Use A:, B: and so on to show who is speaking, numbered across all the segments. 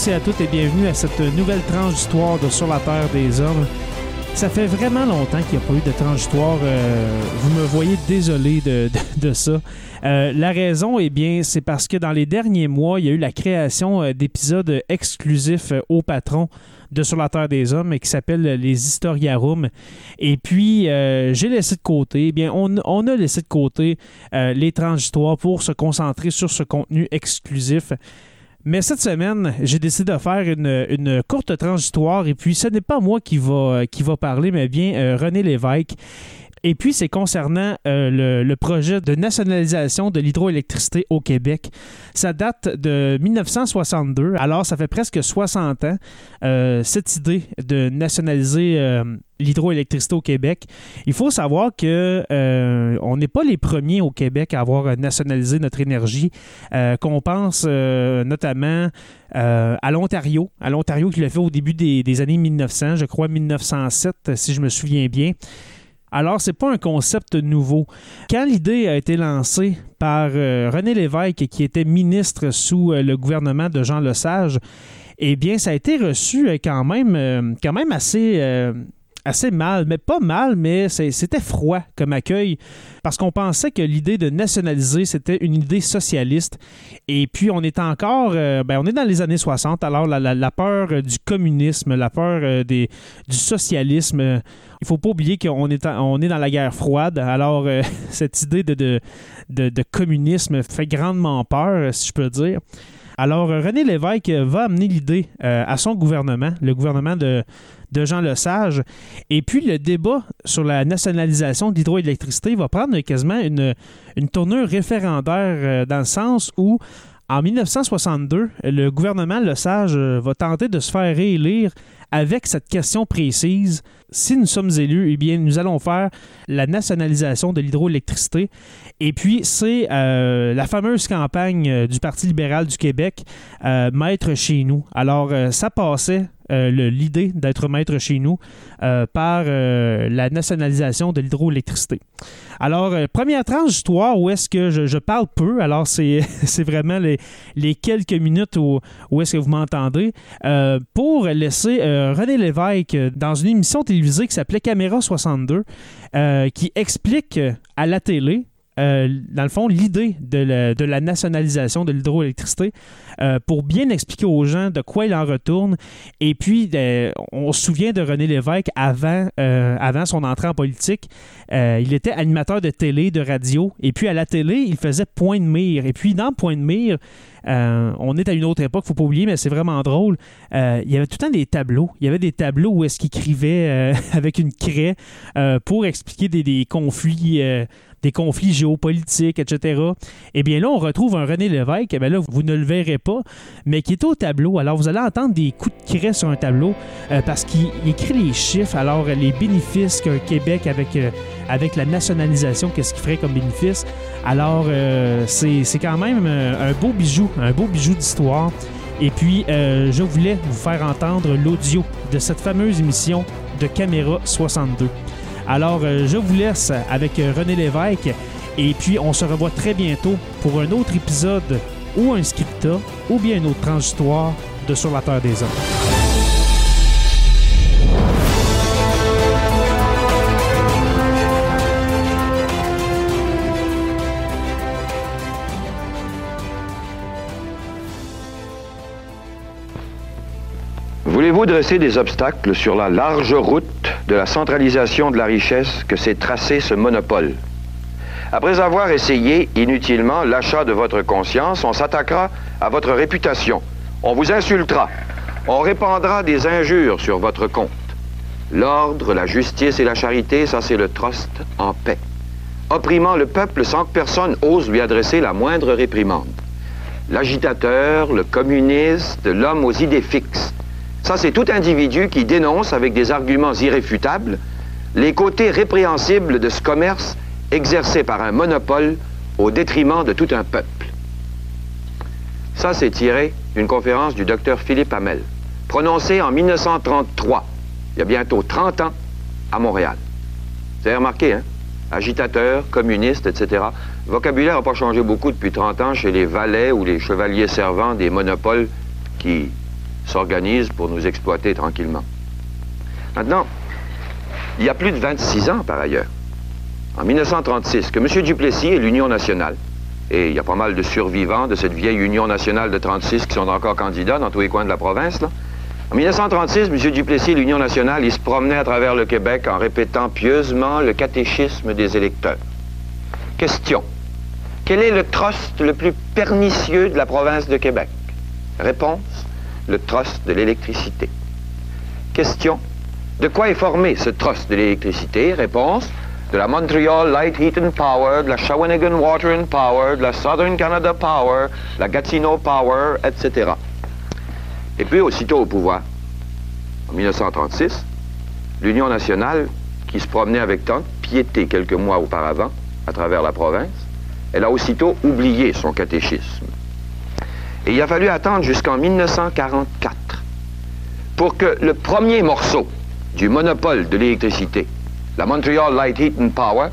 A: tous et à toutes et bienvenue à cette nouvelle tranche d'histoire de Sur la Terre des Hommes. Ça fait vraiment longtemps qu'il n'y a pas eu de tranche d'histoire. Euh, vous me voyez désolé de, ça. Euh, la raison, eh bien, c'est parce que dans les derniers mois, il y a eu la création euh, d'épisodes exclusifs au patron de Sur la Terre des Hommes qui s'appelle les Historiarum. Et puis, j'ai laissé de côté, eh bien, on, on, a laissé de côté les tranches d'histoire pour se concentrer sur ce contenu exclusif. Mais cette semaine, j'ai décidé de faire une, courte transitoire et puis ce n'est pas moi qui va, va parler, mais bien euh, René Lévesque. Et puis, c'est concernant euh, le, projet de nationalisation de l'hydroélectricité au Québec. Ça date de 1962, alors ça fait presque 60 ans, euh, cette idée de nationaliser euh, l'hydroélectricité au Québec. Il faut savoir que on n'est pas les premiers au Québec à avoir nationalisé notre énergie, qu'on pense notamment à l'Ontario, à l'Ontario qui l'a fait au début des, des années 1900, je crois 1907, si je me souviens bien. Alors, c'est pas un concept nouveau. Quand l'idée a été lancée par euh, René Lévesque, qui était ministre sous euh, le gouvernement de Jean Lesage, eh bien, ça a été reçu euh, quand même, quand même assez assez mal, mais pas mal, mais c'était froid comme accueil parce qu'on pensait que l'idée de nationaliser, c'était une idée socialiste. Et puis, on est encore, euh, ben, on est dans les années 60, alors la, peur du communisme, la peur euh, du socialisme, il faut pas oublier qu'on est, est dans la guerre froide, alors euh, cette idée de, de, de, communisme fait grandement peur, si je peux dire. Alors, René Lévesque va amener l'idée à son gouvernement, le gouvernement de, de Jean Lesage. Et puis, le débat sur la nationalisation de l'hydroélectricité va prendre quasiment une, tournure référendaire euh, dans le sens où en 1962, le gouvernement Lesage euh, va tenter de se faire réélire avec cette question précise. Si nous sommes élus, eh bien, nous allons faire la nationalisation de l'hydroélectricité. Et puis, c'est euh, la fameuse campagne du Parti libéral du Québec, Maître chez nous. Alors, ça passait l'idée d'être maître chez nous euh, par euh, la nationalisation de l'hydroélectricité. Alors, première tranche d'histoire où est-ce que je, parle peu, alors c'est vraiment les, les, quelques minutes où, où est-ce que vous m'entendez, pour laisser René Lévesque dans une émission télévisée qui s'appelait Caméra 62, qui explique à la télé euh, dans le fond, l'idée de, la nationalisation de l'hydroélectricité euh, pour bien expliquer aux gens de quoi il en retourne. Et puis, euh, on se souvient de René Lévesque avant, son entrée en politique. il était animateur de télé, de radio. Et puis, à la télé, il faisait point de mire. Et puis, dans point de mire, on est à une autre époque, faut pas oublier, mais c'est vraiment drôle. il y avait tout le temps des tableaux. Il y avait des tableaux où est-ce qu'il écrivait avec une craie pour expliquer des conflits des conflits géopolitiques, etc. Eh bien là, on retrouve un René Lévesque, eh bien là, vous ne le verrez pas, mais qui est au tableau. Alors, vous allez entendre des coups de craie sur un tableau euh, parce qu'il écrit les chiffres, alors les bénéfices qu'un Québec avec, euh, la nationalisation, qu'est-ce qu'il ferait comme bénéfice? Alors, euh, c'est quand même un beau bijou, un beau bijou d'histoire. Et puis, je voulais vous faire entendre l'audio de cette fameuse émission de Caméra 62. Alors, euh, je vous laisse avec euh, René Lévesque et puis on se revoit très bientôt pour un autre épisode ou un scripta ou bien une autre transitoire de Sur la Terre des Hommes.
B: Voulez-vous dresser des obstacles sur la large route de la centralisation de la richesse que s'est tracé ce monopole Après avoir essayé inutilement l'achat de votre conscience, on s'attaquera à votre réputation. On vous insultera. On répandra des injures sur votre compte. L'ordre, la justice et la charité, ça c'est le trust en paix. Opprimant le peuple sans que personne ose lui adresser la moindre réprimande. L'agitateur, le communiste, l'homme aux idées fixes, ça, c'est tout individu qui dénonce avec des arguments irréfutables les côtés répréhensibles de ce commerce exercé par un monopole au détriment de tout un peuple. Ça, c'est tiré d'une conférence du docteur Philippe Hamel, prononcée en 1933, il y a bientôt 30 ans, à Montréal. Vous avez remarqué, hein? Agitateur, communiste, etc. Vocabulaire n'a pas changé beaucoup depuis 30 ans chez les valets ou les chevaliers servants des monopoles qui s'organisent pour nous exploiter tranquillement. Maintenant, il y a plus de 26 ans par ailleurs, en 1936, que M. Duplessis et l'Union nationale, et il y a pas mal de survivants de cette vieille Union nationale de 36 qui sont encore candidats dans tous les coins de la province, en 1936, M. Duplessis et l'Union nationale, ils se promenaient à travers le Québec en répétant pieusement le catéchisme des électeurs. Question. Quel est le trust le plus pernicieux de la province de Québec? Réponse. Le trust de l'électricité. Question. De quoi est formé ce trust de l'électricité? Réponse. De la Montreal Light Heat and Power, de la Shawinigan Water and Power, de la Southern Canada Power, la Gatineau Power, etc. Et puis, aussitôt au pouvoir, en 1936, l'Union nationale, qui se promenait avec tant de piété quelques mois auparavant à travers la province, elle a aussitôt oublié son catéchisme. Et il a fallu attendre jusqu'en 1944 pour que le premier morceau du monopole de l'électricité, la Montreal Light Heat and Power,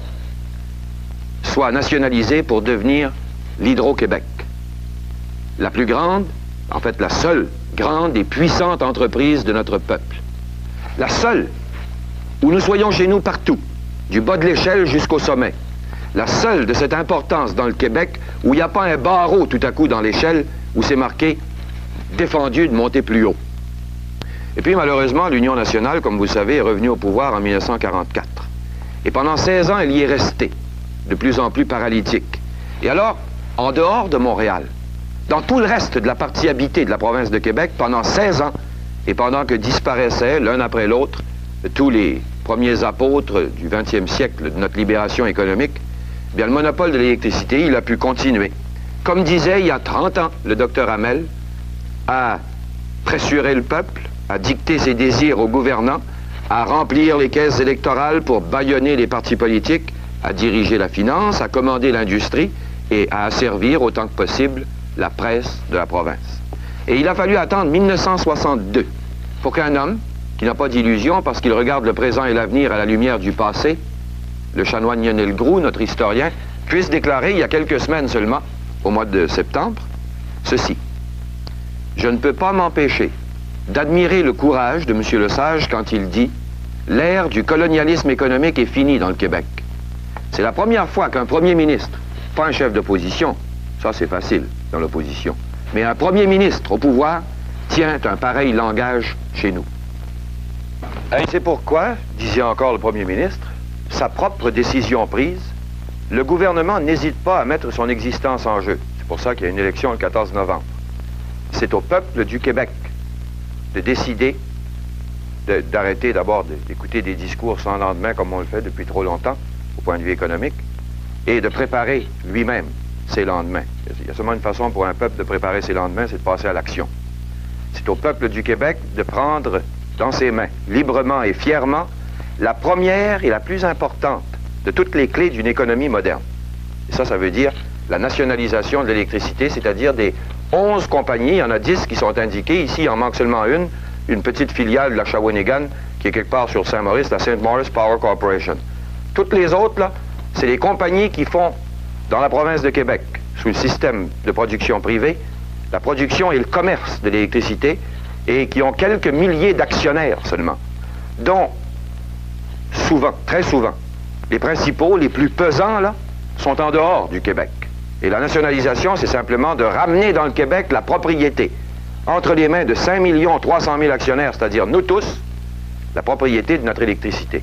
B: soit nationalisé pour devenir l'Hydro-Québec. La plus grande, en fait la seule grande et puissante entreprise de notre peuple. La seule où nous soyons chez nous partout, du bas de l'échelle jusqu'au sommet. La seule de cette importance dans le Québec où il n'y a pas un barreau tout à coup dans l'échelle où c'est marqué défendu de monter plus haut. Et puis malheureusement, l'Union nationale, comme vous le savez, est revenue au pouvoir en 1944. Et pendant 16 ans, elle y est restée, de plus en plus paralytique. Et alors, en dehors de Montréal, dans tout le reste de la partie habitée de la province de Québec pendant 16 ans, et pendant que disparaissaient l'un après l'autre tous les premiers apôtres du 20e siècle de notre libération économique, bien le monopole de l'électricité, il a pu continuer. Comme disait il y a 30 ans le docteur Hamel, à pressurer le peuple, à dicter ses désirs aux gouvernants, à remplir les caisses électorales pour bâillonner les partis politiques, à diriger la finance, à commander l'industrie et à asservir autant que possible la presse de la province. Et il a fallu attendre 1962 pour qu'un homme, qui n'a pas d'illusion parce qu'il regarde le présent et l'avenir à la lumière du passé, le chanoine Lionel Groux, notre historien, puisse déclarer il y a quelques semaines seulement, au mois de septembre, ceci. Je ne peux pas m'empêcher d'admirer le courage de M. Le Sage quand il dit L'ère du colonialisme économique est finie dans le Québec. C'est la première fois qu'un premier ministre, pas un chef d'opposition, ça c'est facile, dans l'opposition. Mais un premier ministre au pouvoir tient un pareil langage chez nous. Et c'est pourquoi, disait encore le premier ministre, sa propre décision prise, le gouvernement n'hésite pas à mettre son existence en jeu. C'est pour ça qu'il y a une élection le 14 novembre. C'est au peuple du Québec de décider d'arrêter d'abord d'écouter des discours sans lendemain comme on le fait depuis trop longtemps au point de vue économique et de préparer lui-même ses lendemains. Il y a seulement une façon pour un peuple de préparer ses lendemains, c'est de passer à l'action. C'est au peuple du Québec de prendre dans ses mains, librement et fièrement, la première et la plus importante de toutes les clés d'une économie moderne. Et ça, ça veut dire la nationalisation de l'électricité, c'est-à-dire des 11 compagnies, il y en a 10 qui sont indiquées, ici il en manque seulement une, une petite filiale de la Shawinigan, qui est quelque part sur Saint-Maurice, la St. Maurice Power Corporation. Toutes les autres, là, c'est les compagnies qui font dans la province de Québec, sous le système de production privée, la production et le commerce de l'électricité, et qui ont quelques milliers d'actionnaires seulement, dont souvent, très souvent, les principaux, les plus pesants, là, sont en dehors du Québec. Et la nationalisation, c'est simplement de ramener dans le Québec la propriété, entre les mains de 5 300 000 actionnaires, c'est-à-dire nous tous, la propriété de notre électricité.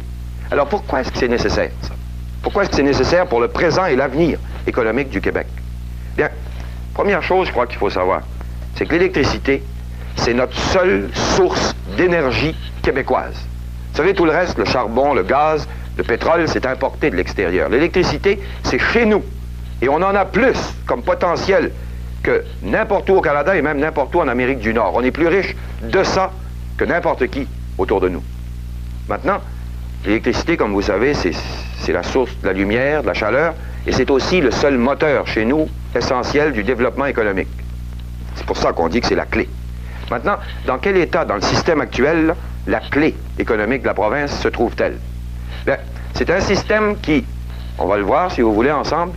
B: Alors pourquoi est-ce que c'est nécessaire, ça? Pourquoi est-ce que c'est nécessaire pour le présent et l'avenir économique du Québec? Bien, première chose, je crois qu'il faut savoir, c'est que l'électricité, c'est notre seule source d'énergie québécoise. Vous savez, tout le reste, le charbon, le gaz, le pétrole, c'est importé de l'extérieur. L'électricité, c'est chez nous. Et on en a plus comme potentiel que n'importe où au Canada et même n'importe où en Amérique du Nord. On est plus riche de ça que n'importe qui autour de nous. Maintenant, l'électricité, comme vous savez, c'est c'est la source de la lumière, de la chaleur, et c'est aussi le seul moteur chez nous essentiel du développement économique. C'est pour ça qu'on dit que c'est la clé. Maintenant, dans quel état, dans le système actuel, la clé économique de la province se trouve-t-elle? C'est un système qui, on va le voir si vous voulez ensemble,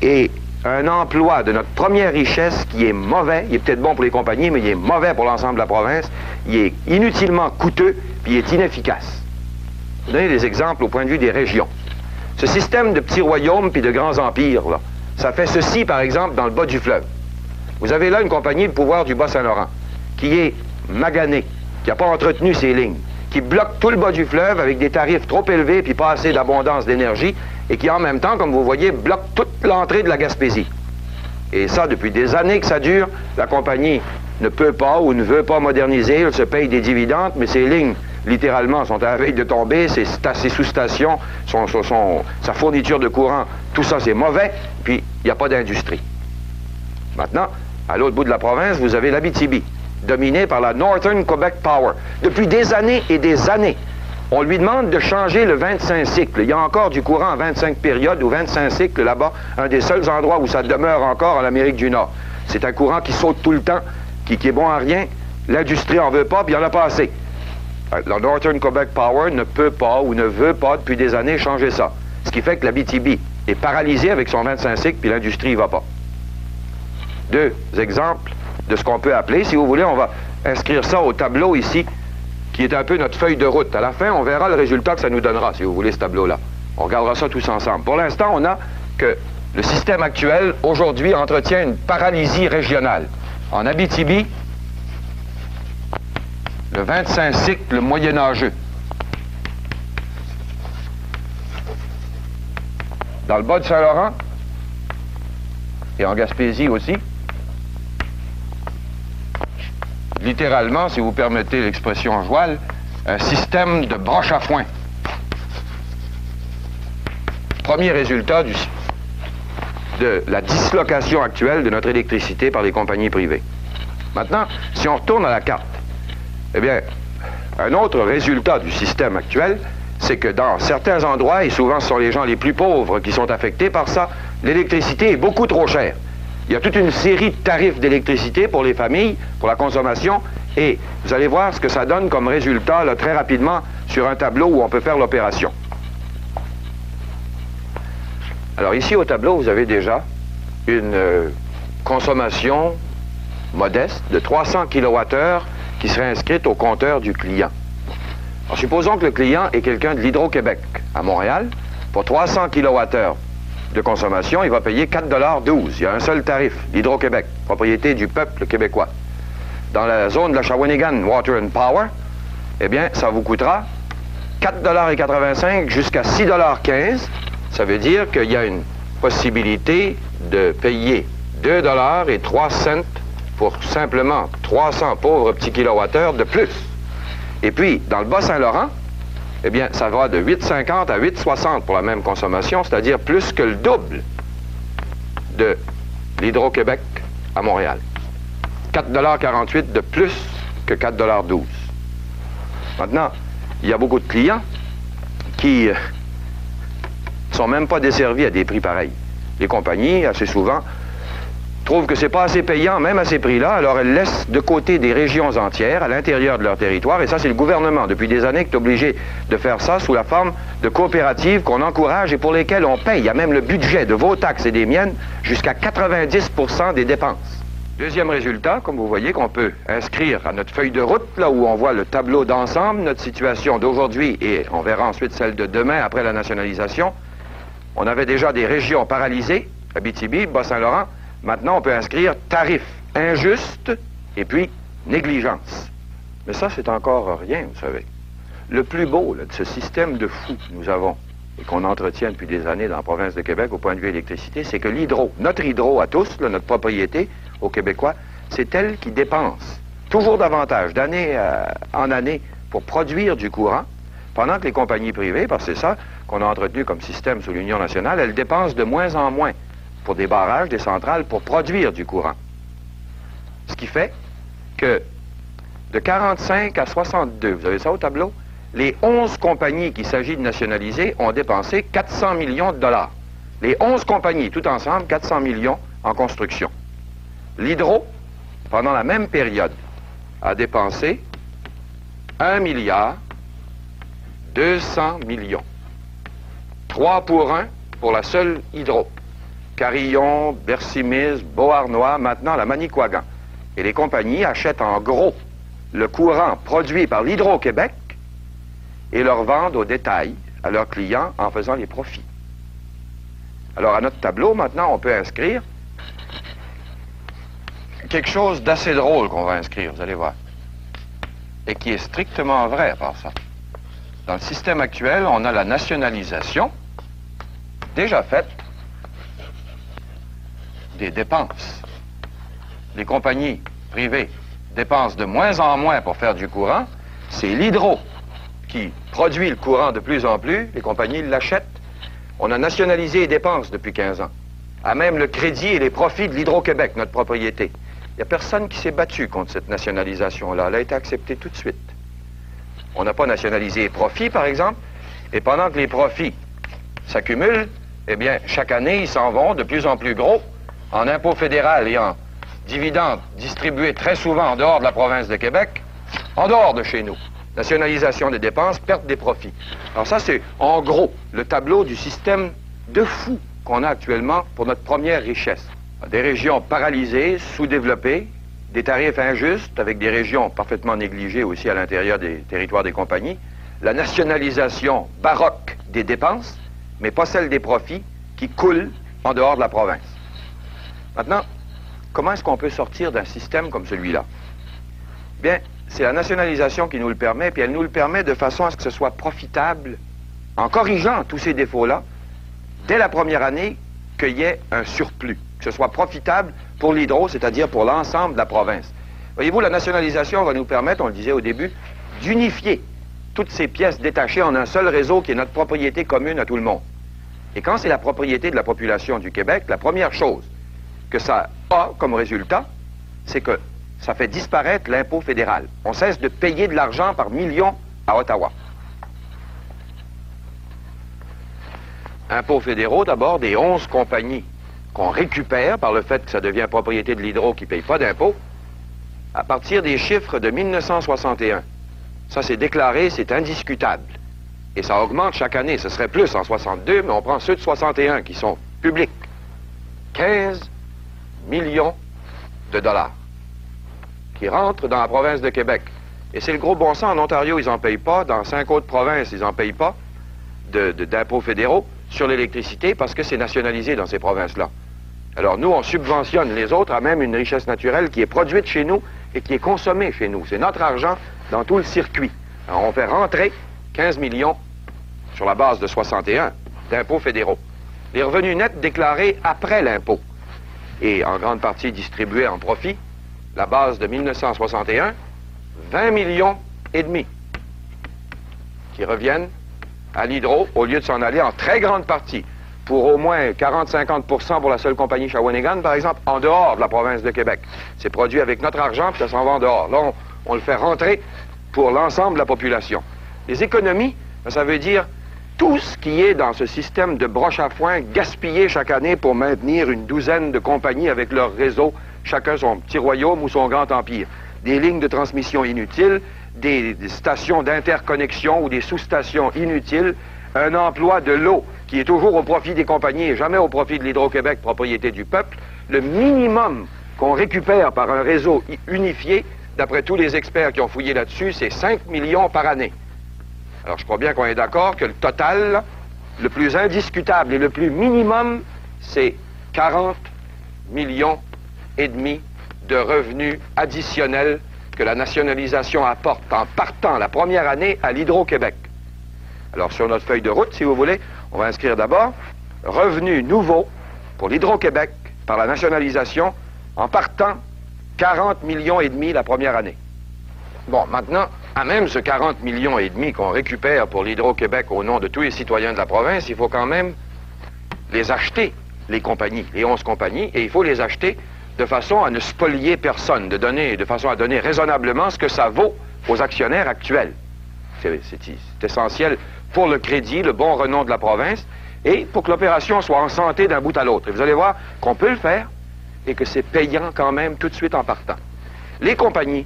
B: est un emploi de notre première richesse qui est mauvais. Il est peut-être bon pour les compagnies, mais il est mauvais pour l'ensemble de la province. Il est inutilement coûteux, puis il est inefficace. Je vais donner des exemples au point de vue des régions. Ce système de petits royaumes puis de grands empires, là, ça fait ceci, par exemple, dans le bas du fleuve. Vous avez là une compagnie de pouvoir du Bas-Saint-Laurent qui est maganée, qui n'a pas entretenu ses lignes, qui bloque tout le bas du fleuve avec des tarifs trop élevés puis pas assez d'abondance d'énergie et qui en même temps, comme vous voyez, bloque toute l'entrée de la Gaspésie. Et ça, depuis des années que ça dure, la compagnie ne peut pas ou ne veut pas moderniser, elle se paye des dividendes, mais ces lignes, littéralement, sont à la veille de tomber, ses, sous-stations, sa fourniture de courant, tout ça c'est mauvais, puis il n'y a pas d'industrie. Maintenant, à l'autre bout de la province, vous avez l'Abitibi, dominé par la Northern Quebec Power. Depuis des années et des années, on lui demande de changer le 25 cycles. Il y a encore du courant en 25 périodes ou 25 cycles là-bas, un des seuls endroits où ça demeure encore en Amérique du Nord. C'est un courant qui saute tout le temps, qui, est bon à rien. L'industrie en veut pas, puis il en a pas assez. La Northern Quebec Power ne peut pas ou ne veut pas depuis des années changer ça. Ce qui fait que la BTB est paralysée avec son 25 cycles, puis l'industrie ne va pas. Deux exemples de ce qu'on peut appeler. Si vous voulez, on va inscrire ça au tableau ici, qui est un peu notre feuille de route. À la fin, on verra le résultat que ça nous donnera, si vous voulez, ce tableau-là. On regardera ça tous ensemble. Pour l'instant, on a que le système actuel, aujourd'hui, entretient une paralysie régionale. En Abitibi, le 25 cycle moyenâgeux. Dans le bas de Saint-Laurent, et en Gaspésie aussi, littéralement, si vous permettez l'expression en joual, un système de broche à foin. Premier résultat de la dislocation actuelle de notre électricité par les compagnies privées. Maintenant, si on retourne à la carte, eh bien, un autre résultat du système actuel, c'est que dans certains endroits, et souvent ce sont les gens les plus pauvres qui sont affectés par ça, l'électricité est beaucoup trop chère. Il y a toute une série de tarifs d'électricité pour les familles, pour la consommation, et vous allez voir ce que ça donne comme résultat très rapidement sur un tableau où on peut faire l'opération. Alors ici au tableau, vous avez déjà une euh, consommation modeste de 300 kWh qui serait inscrite au compteur du client. Alors, supposons que le client est quelqu'un de l'Hydro-Québec à Montréal. Pour 300 kWh de consommation, il va payer 4,12 Il y a un seul tarif, l'Hydro-Québec, propriété du peuple québécois. Dans la zone de la Shawinigan Water and Power, eh bien, ça vous coûtera 4,85 jusqu'à 6,15 Ça veut dire qu'il y a une possibilité de payer 2 et 3 cents pour simplement 300 pauvres petits kilowattheures de plus. Et puis, dans le Bas-Saint-Laurent, eh bien, ça va de 8,50 à 8,60 pour la même consommation, c'est-à-dire plus que le double de l'Hydro-Québec à Montréal. 4,48 de plus que 4,12 Maintenant, il y a beaucoup de clients qui ne euh, sont même pas desservis à des prix pareils. Les compagnies, assez souvent, trouvent que c'est pas assez payant, même à ces prix-là, alors elles laissent de côté des régions entières à l'intérieur de leur territoire, et ça, c'est le gouvernement, depuis des années, qui est obligé de faire ça sous la forme de coopératives qu'on encourage et pour lesquelles on paye, il y a même le budget de vos taxes et des miennes, jusqu'à 90% des dépenses. Deuxième résultat, comme vous voyez, qu'on peut inscrire à notre feuille de route, là où on voit le tableau d'ensemble, notre situation d'aujourd'hui, et on verra ensuite celle de demain après la nationalisation. On avait déjà des régions paralysées, Abitibi, Bas-Saint-Laurent, Maintenant, on peut inscrire tarif injuste et puis négligence. Mais ça, c'est encore rien, vous savez. Le plus beau de ce système de fou que nous avons et qu'on entretient depuis des années dans la province de Québec au point de vue électricité, c'est que l'hydro, notre hydro à tous, notre propriété aux Québécois, c'est elle qui dépense toujours davantage d'année en année pour produire du courant, pendant que les compagnies privées, parce que c'est ça qu'on a entretenu comme système sous l'Union nationale, elles dépensent de moins en moins pour des barrages, des centrales, pour produire du courant. Ce qui fait que de 45 à 62, vous avez ça au tableau, les 11 compagnies qu'il s'agit de nationaliser ont dépensé 400 millions de dollars. Les 11 compagnies, tout ensemble, 400 millions en construction. L'hydro, pendant la même période, a dépensé 1 milliard 200 millions. 3 pour 1 pour la seule hydro. Carillon, Bercimise, Beauharnois, maintenant la Manicouagan. Et les compagnies achètent en gros le courant produit par l'Hydro-Québec et leur vendent au détail à leurs clients en faisant les profits. Alors, à notre tableau, maintenant, on peut inscrire quelque chose d'assez drôle qu'on va inscrire, vous allez voir, et qui est strictement vrai à part ça. Dans le système actuel, on a la nationalisation déjà faite des dépenses. Les compagnies privées dépensent de moins en moins pour faire du courant. C'est l'hydro qui produit le courant de plus en plus. Les compagnies l'achètent. On a nationalisé les dépenses depuis 15 ans. À même le crédit et les profits de l'Hydro-Québec, notre propriété. Il n'y a personne qui s'est battu contre cette nationalisation-là. Elle a été acceptée tout de suite. On n'a pas nationalisé les profits, par exemple, et pendant que les profits s'accumulent, eh bien, chaque année, ils s'en vont de plus en plus gros en impôts fédéral et en dividendes distribués très souvent en dehors de la province de Québec, en dehors de chez nous. Nationalisation des dépenses, perte des profits. Alors ça, c'est en gros le tableau du système de fou qu'on a actuellement pour notre première richesse. Des régions paralysées, sous-développées, des tarifs injustes avec des régions parfaitement négligées aussi à l'intérieur des territoires des compagnies, la nationalisation baroque des dépenses, mais pas celle des profits qui coulent en dehors de la province. Maintenant, comment est-ce qu'on peut sortir d'un système comme celui-là? Bien, c'est la nationalisation qui nous le permet, puis elle nous le permet de façon à ce que ce soit profitable, en corrigeant tous ces défauts-là, dès la première année, qu'il y ait un surplus, que ce soit profitable pour l'hydro, c'est-à-dire pour l'ensemble de la province. Voyez-vous, la nationalisation va nous permettre, on le disait au début, d'unifier toutes ces pièces détachées en un seul réseau qui est notre propriété commune à tout le monde. Et quand c'est la propriété de la population du Québec, la première chose que ça a comme résultat, c'est que ça fait disparaître l'impôt fédéral. On cesse de payer de l'argent par millions à Ottawa. Impôts fédéraux, d'abord, des 11 compagnies qu'on récupère par le fait que ça devient propriété de l'hydro qui ne paye pas d'impôts, à partir des chiffres de 1961. Ça, c'est déclaré, c'est indiscutable. Et ça augmente chaque année. Ce serait plus en 62, mais on prend ceux de 61 qui sont publics. 15 millions de dollars qui rentrent dans la province de Québec. Et c'est le gros bon sens. En Ontario, ils n'en payent pas. Dans cinq autres provinces, ils n'en payent pas d'impôts fédéraux sur l'électricité parce que c'est nationalisé dans ces provinces-là. Alors nous, on subventionne les autres à même une richesse naturelle qui est produite chez nous et qui est consommée chez nous. C'est notre argent dans tout le circuit. Alors on fait rentrer 15 millions sur la base de 61 d'impôts fédéraux. Les revenus nets déclarés après l'impôt et en grande partie distribués en profit, la base de 1961, 20 millions et demi qui reviennent à l'hydro au lieu de s'en aller en très grande partie pour au moins 40-50% pour la seule compagnie Shawinigan, par exemple, en dehors de la province de Québec. C'est produit avec notre argent, puis ça s'en va en dehors. Là, on, on le fait rentrer pour l'ensemble de la population. Les économies, ça veut dire tout ce qui est dans ce système de broche à foin gaspillé chaque année pour maintenir une douzaine de compagnies avec leur réseau, chacun son petit royaume ou son grand empire. Des lignes de transmission inutiles, des, stations d'interconnexion ou des sous-stations inutiles, un emploi de l'eau qui est toujours au profit des compagnies et jamais au profit de l'Hydro-Québec, propriété du peuple, le minimum qu'on récupère par un réseau unifié, d'après tous les experts qui ont fouillé là-dessus, c'est 5 millions par année. Alors je crois bien qu'on est d'accord que le total, le plus indiscutable et le plus minimum, c'est 40 millions et demi de revenus additionnels que la nationalisation apporte en partant la première année à l'Hydro-Québec. Alors, sur notre feuille de route, si vous voulez, on va inscrire d'abord revenus nouveaux pour l'Hydro-Québec par la nationalisation en partant 40 millions et demi la première année. Bon, maintenant, à même ce 40 millions et demi qu'on récupère pour l'Hydro-Québec au nom de tous les citoyens de la province, il faut quand même les acheter, les compagnies, les 11 compagnies, et il faut les acheter de façon à ne spolier personne, de donner, de façon à donner raisonnablement ce que ça vaut aux actionnaires actuels. C'est essentiel pour le crédit, le bon renom de la province, et pour que l'opération soit en santé d'un bout à l'autre. Et vous allez voir qu'on peut le faire et que c'est payant quand même tout de suite en partant. Les compagnies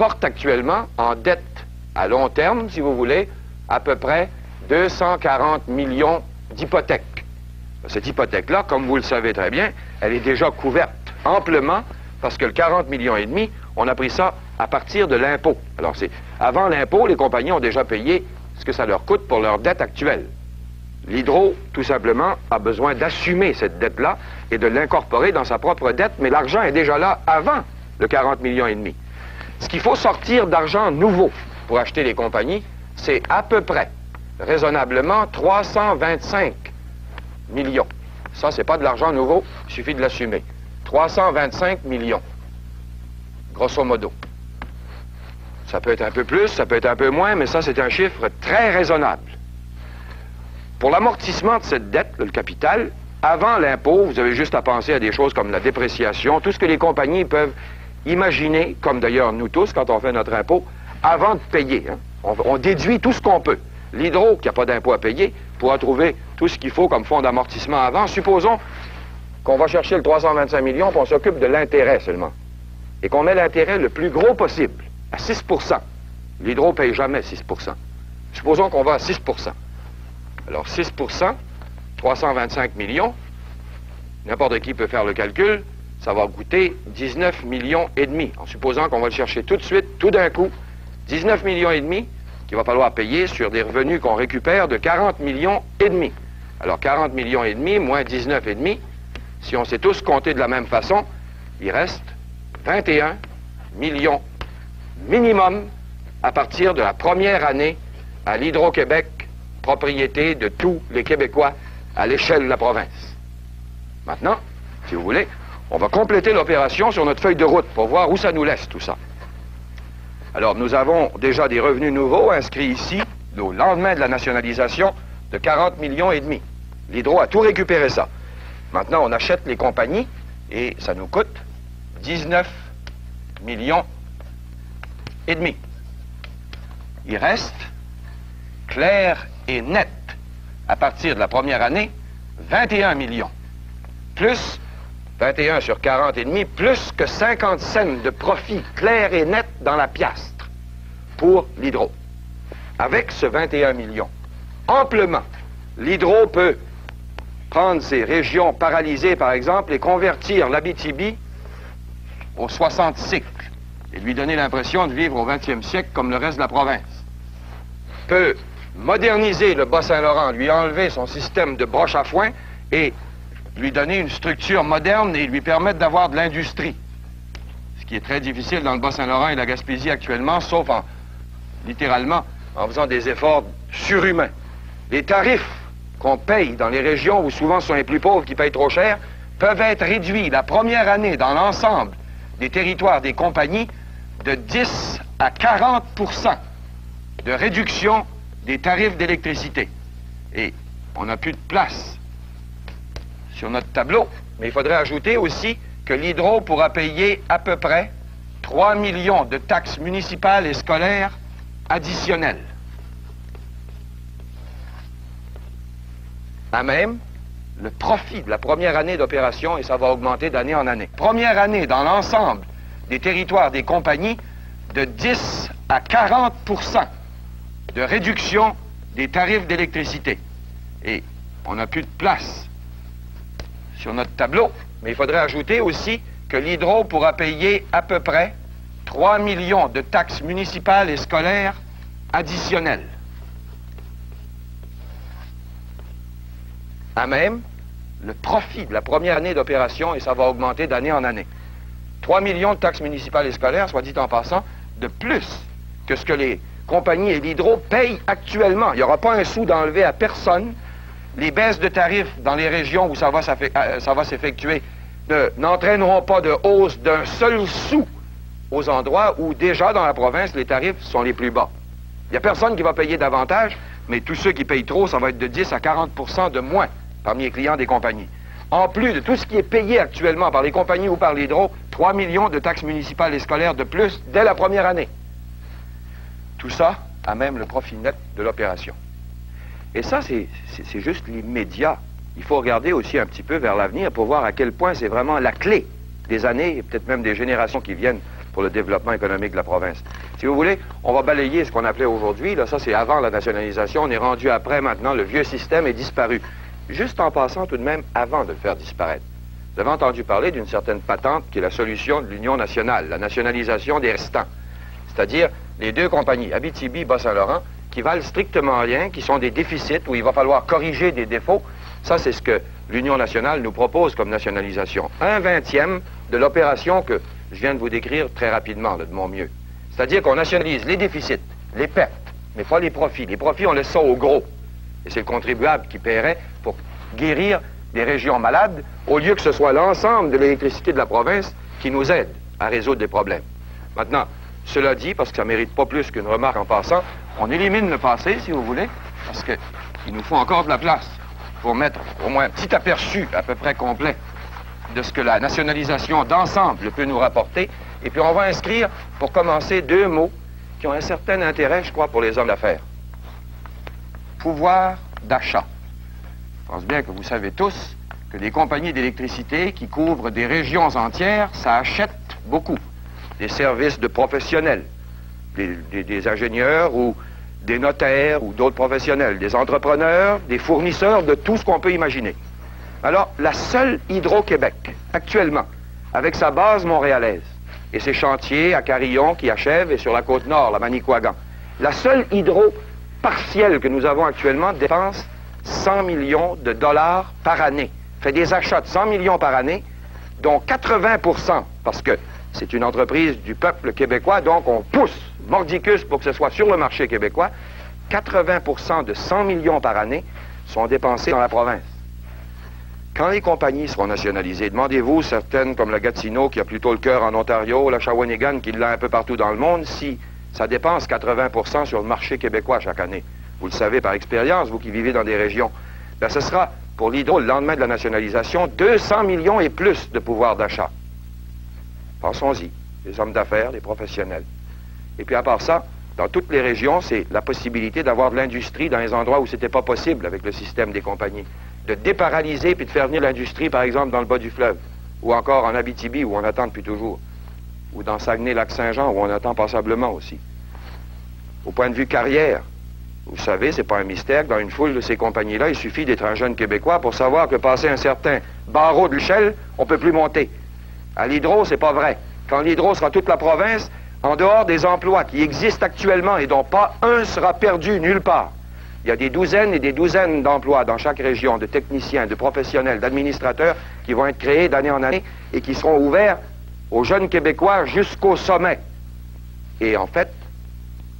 B: portent actuellement en dette à long terme, si vous voulez, à peu près 240 millions d'hypothèques. Cette hypothèque-là, comme vous le savez très bien, elle est déjà couverte amplement parce que le 40 millions et demi, on a pris ça à partir de l'impôt. Alors, c'est avant l'impôt, les compagnies ont déjà payé ce que ça leur coûte pour leur dette actuelle. L'hydro, tout simplement, a besoin d'assumer cette dette-là et de l'incorporer dans sa propre dette, mais l'argent est déjà là avant le 40 millions et demi. Ce qu'il faut sortir d'argent nouveau pour acheter les compagnies, c'est à peu près, raisonnablement, 325 millions. Ça, c'est pas de l'argent nouveau, il suffit de l'assumer. 325 millions, grosso modo. Ça peut être un peu plus, ça peut être un peu moins, mais ça, c'est un chiffre très raisonnable. Pour l'amortissement de cette dette, le capital, avant l'impôt, vous avez juste à penser à des choses comme la dépréciation, tout ce que les compagnies peuvent imaginer, comme d'ailleurs nous tous quand on fait notre impôt, avant de payer. Hein. On, on, déduit tout ce qu'on peut. L'hydro, qui n'a pas d'impôt à payer, pourra trouver tout ce qu'il faut comme fonds d'amortissement avant. Supposons qu'on va chercher le 325 millions, qu'on s'occupe de l'intérêt seulement. Et qu'on met l'intérêt le plus gros possible, à 6% L'hydro ne paye jamais 6% Supposons qu'on va à 6% Alors 6% 325 millions, n'importe qui peut faire le calcul, ça va coûter 19 millions et demi, en supposant qu'on va le chercher tout de suite, tout d'un coup, 19 millions et demi qu'il va falloir payer sur des revenus qu'on récupère de 40 millions et demi. Alors 40 millions et demi moins 19 et demi, si on sait tous compter de la même façon, il reste 21 millions minimum à partir de la première année à l'Hydro-Québec, propriété de tous les Québécois à l'échelle de la province. Maintenant, si vous voulez, on va compléter l'opération sur notre feuille de route pour voir où ça nous laisse tout ça. Alors, nous avons déjà des revenus nouveaux inscrits ici, au lendemain de la nationalisation, de 40 millions et demi. L'Hydro a tout récupéré ça. Maintenant, on achète les compagnies et ça nous coûte 19 millions et demi. Il reste clair et net à partir de la première année 21 millions. Plus 21 sur 40 et demi, plus que 50 cents de profit clair et net dans la piastre pour l'hydro. Avec ce 21 millions, amplement, l'hydro peut prendre ces régions paralysées, par exemple, et convertir l'Abitibi au 60 cycles et lui donner l'impression de vivre au 20e siècle comme le reste de la province. Peut moderniser le Bas-Saint-Laurent, lui enlever son système de broche à foin et lui donner une structure moderne et lui permettre d'avoir de l'industrie. Ce qui est très difficile dans le Bas-Saint-Laurent et la Gaspésie actuellement, sauf en, littéralement, en faisant des efforts surhumains. Les tarifs qu'on paye dans les régions où souvent sont les plus pauvres qui payent trop cher, peuvent être réduits la première année dans l'ensemble des territoires des compagnies de 10 à 40% de réduction des tarifs d'électricité. Et on n'a plus de place sur notre tableau, mais il faudrait ajouter aussi que l'hydro pourra payer à peu près 3 millions de taxes municipales et scolaires additionnelles. à même le profit de la première année d'opération et ça va augmenter d'année en année. Première année dans l'ensemble des territoires des compagnies de 10 à 40% de réduction des tarifs d'électricité. Et on n'a plus de place sur notre tableau, mais il faudrait ajouter aussi que l'hydro pourra payer à peu près 3 millions de taxes municipales et scolaires additionnelles. à même le profit de la première année d'opération et ça va augmenter d'année en année. 3 millions de taxes municipales et scolaires, soit dit en passant, de plus que ce que les compagnies et l'hydro payent actuellement. Il n'y aura pas un sou d'enlever à personne. Les baisses de tarifs dans les régions où ça va euh, s'effectuer n'entraîneront pas de hausse d'un seul sou aux endroits où déjà dans la province les tarifs sont les plus bas. Il n'y a personne qui va payer davantage, mais tous ceux qui payent trop, ça va être de 10 à 40% de moins parmi les clients des compagnies. En plus de tout ce qui est payé actuellement par les compagnies ou par l'hydro, 3 millions de taxes municipales et scolaires de plus dès la première année. Tout ça à même le profit net de l'opération. Et ça, c'est juste l'immédiat. Il faut regarder aussi un petit peu vers l'avenir pour voir à quel point c'est vraiment la clé des années et peut-être même des générations qui viennent pour le développement économique de la province. Si vous voulez, on va balayer ce qu'on appelait aujourd'hui, là, ça c'est avant la nationalisation, on est rendu après maintenant, le vieux système est disparu. juste en passant tout de même avant de le faire disparaître. Vous avez entendu parler d'une certaine patente qui est la solution de l'Union nationale, la nationalisation des restants. C'est-à-dire les deux compagnies, Abitibi, Bas-Saint-Laurent, qui valent strictement rien, qui sont des déficits où il va falloir corriger des défauts. Ça, c'est ce que l'Union nationale nous propose comme nationalisation. Un vingtième de l'opération que je viens de vous décrire très rapidement, de mon mieux. C'est-à-dire qu'on nationalise les déficits, les pertes, mais pas les profits. Les profits, on laisse ça au gros. Et c'est le contribuable qui paierait pour guérir des régions malades, au lieu que ce soit l'ensemble de l'électricité de la province qui nous aide à résoudre des problèmes. Maintenant, cela dit, parce que ça ne mérite pas plus qu'une remarque en passant, on élimine le passé, si vous voulez, parce qu'il nous faut encore de la place pour mettre au moins un petit aperçu à peu près complet de ce que la nationalisation d'ensemble peut nous rapporter. Et puis on va inscrire, pour commencer, deux mots qui ont un certain intérêt, je crois, pour les hommes d'affaires. Pouvoir d'achat. Je pense bien que vous savez tous que des compagnies d'électricité qui couvrent des régions entières, ça achète beaucoup. Des services de professionnels, des, ingénieurs ou des notaires ou d'autres professionnels, des entrepreneurs, des fournisseurs de tout ce qu'on peut imaginer. Alors, la seule Hydro-Québec, actuellement, avec sa base montréalaise et ses chantiers à Carillon qui achèvent et sur la côte nord, la Manicouagan, la seule hydro partielle que nous avons actuellement dépense 100 millions de dollars par année, fait des achats de 100 millions par année, dont 80% parce que c'est une entreprise du peuple québécois, donc on pousse mordicus pour que ce soit sur le marché québécois, 80% de 100 millions par année sont dépensés dans la province. Quand les compagnies seront nationalisées, demandez-vous, certaines comme la Gatineau qui a plutôt le cœur en Ontario, la Shawinigan qui l'a un peu partout dans le monde, si ça dépense 80% sur le marché québécois chaque année. Vous le savez par expérience, vous qui vivez dans des régions. Ben, ce sera pour l'hydro, le lendemain de la nationalisation, 200 millions et plus de pouvoir d'achat. Pensons-y, les hommes d'affaires, les professionnels. Et puis à part ça, dans toutes les régions, c'est la possibilité d'avoir de l'industrie dans les endroits où ce n'était pas possible avec le système des compagnies. De déparalyser puis de faire venir l'industrie, par exemple, dans le bas du fleuve, ou encore en Abitibi, où on attend depuis toujours, ou dans Saguenay-Lac-Saint-Jean, où on attend passablement aussi. Au point de vue carrière, vous savez, c'est pas un mystère que dans une foule de ces compagnies-là, il suffit d'être un jeune Québécois pour savoir que passé un certain barreau de l'échelle, on peut plus monter. À l'hydro, c'est pas vrai. Quand l'hydro sera toute la province, en dehors des emplois qui existent actuellement et dont pas un sera perdu nulle part, il y a des douzaines et des douzaines d'emplois dans chaque région, de techniciens, de professionnels, d'administrateurs, qui vont être créés d'année en année et qui seront ouverts aux jeunes Québécois jusqu'au sommet. Et en fait,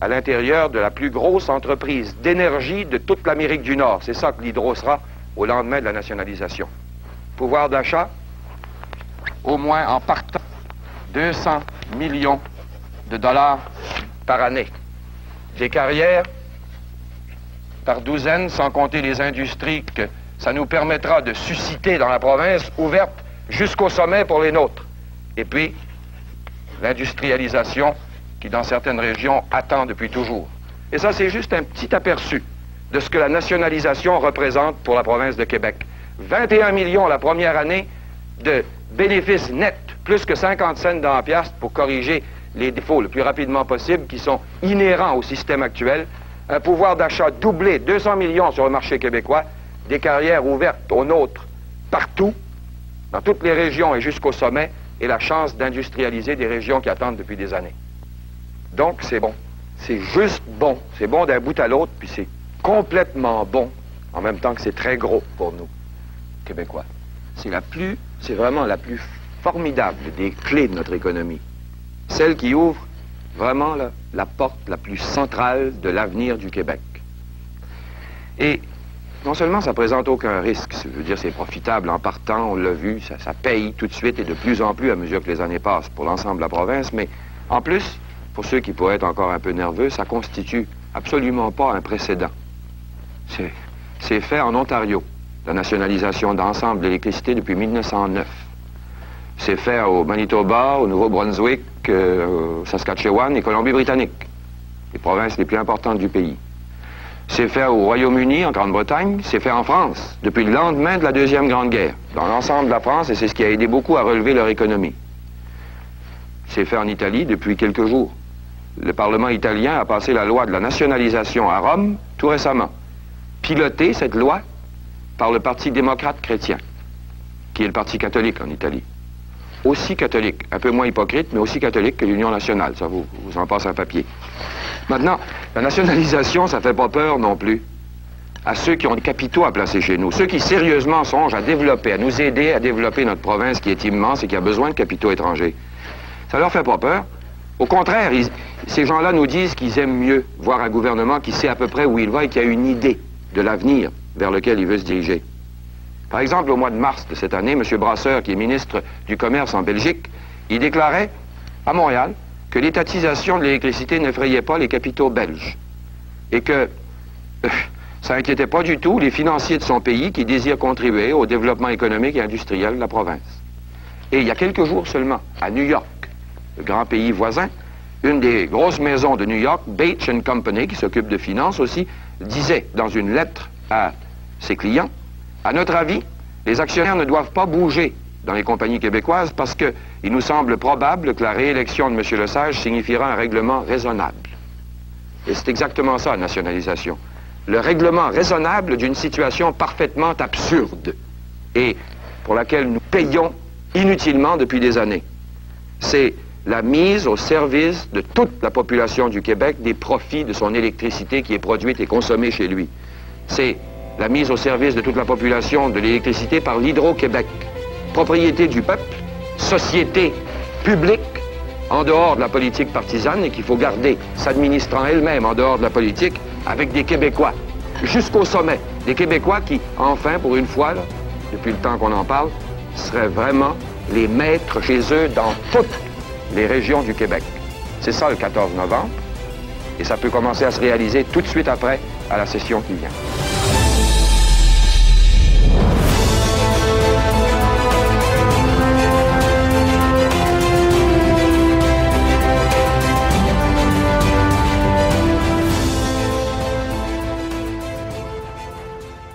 B: à l'intérieur de la plus grosse entreprise d'énergie de toute l'Amérique du Nord. C'est ça que l'hydro sera au lendemain de la nationalisation. Pouvoir d'achat, au moins en partant, 200 millions de dollars par année. Des carrières par douzaines, sans compter les industries que ça nous permettra de susciter dans la province, ouvertes jusqu'au sommet pour les nôtres. Et puis, l'industrialisation qui, dans certaines régions, attend depuis toujours. Et ça, c'est juste un petit aperçu de ce que la nationalisation représente pour la province de Québec. 21 millions la première année de bénéfices nets, plus que 50 cents dans pour corriger les défauts le plus rapidement possible qui sont inhérents au système actuel. Un pouvoir d'achat doublé, 200 millions sur le marché québécois, des carrières ouvertes aux nôtres partout, dans toutes les régions et jusqu'au sommet, et la chance d'industrialiser des régions qui attendent depuis des années. Donc, c'est bon. C'est juste bon. C'est bon d'un bout à l'autre, puis c'est complètement bon, en même temps que c'est très gros pour nous, Québécois. C'est la plus, c'est vraiment la plus formidable des clés de notre économie. Celle qui ouvre vraiment la, porte la plus centrale de l'avenir du Québec. Et non seulement ça présente aucun risque, je veux dire c'est profitable en partant, on l'a vu, ça, ça paye tout de suite et de plus en plus à mesure que les années passent pour l'ensemble de la province, mais en plus, pour ceux qui pourraient être encore un peu nerveux, ça constitue absolument pas un précédent. C'est fait en Ontario, la nationalisation d'ensemble de l'électricité depuis 1909. C'est fait au Manitoba, au Nouveau-Brunswick, euh, au Saskatchewan et Colombie-Britannique, les provinces les plus importantes du pays. C'est fait au Royaume-Uni, en Grande-Bretagne, c'est fait en France, depuis le lendemain de la Deuxième Grande Guerre, dans l'ensemble de la France, et c'est ce qui a aidé beaucoup à relever leur économie. C'est fait en Italie depuis quelques jours le Parlement italien a passé la loi de la nationalisation à Rome tout récemment. Piloté cette loi par le Parti démocrate chrétien, qui est le parti catholique en Italie. Aussi catholique, un peu moins hypocrite, mais aussi catholique que l'Union nationale. Ça vous, en passe un papier. Maintenant, la nationalisation, ça fait pas peur non plus à ceux qui ont des capitaux à placer chez nous, ceux qui sérieusement songent à développer, à nous aider à développer notre province qui est immense et qui a besoin de capitaux étrangers. Ça leur fait pas peur. Au contraire, ces gens-là nous disent qu'ils aiment mieux voir un gouvernement qui sait à peu près où il va et qui a une idée de l'avenir vers lequel il veut se diriger. Par exemple, au mois de mars de cette année, M. Brasseur, qui est ministre du Commerce en Belgique, il déclarait à Montréal que l'étatisation de l'électricité n'effrayait pas les capitaux belges et que euh, ça n'inquiétait pas du tout les financiers de son pays qui désirent contribuer au développement économique et industriel de la province. Et il y a quelques jours seulement, à New York, le grand pays voisin, une des grosses maisons de New York, Bates Company, qui s'occupe de finances aussi, disait dans une lettre à ses clients, à notre avis, les actionnaires ne doivent pas bouger dans les compagnies québécoises parce qu'il nous semble probable que la réélection de M. Lesage signifiera un règlement raisonnable. Et c'est exactement ça, nationalisation le règlement raisonnable d'une situation parfaitement absurde et pour laquelle nous payons inutilement depuis des années. C'est la mise au service de toute la population du Québec des profits de son électricité qui est produite et consommée chez lui. C'est la mise au service de toute la population de l'électricité par l'Hydro-Québec, propriété du peuple, société publique en dehors de la politique partisane et qu'il faut garder s'administrant elle-même en dehors de la politique avec des Québécois jusqu'au sommet. Des Québécois qui, enfin, pour une fois, depuis le temps qu'on en parle, seraient vraiment les maîtres chez eux dans toutes les régions du Québec. C'est ça le 14 novembre, et ça peut commencer à se réaliser tout de suite après à la session qui vient.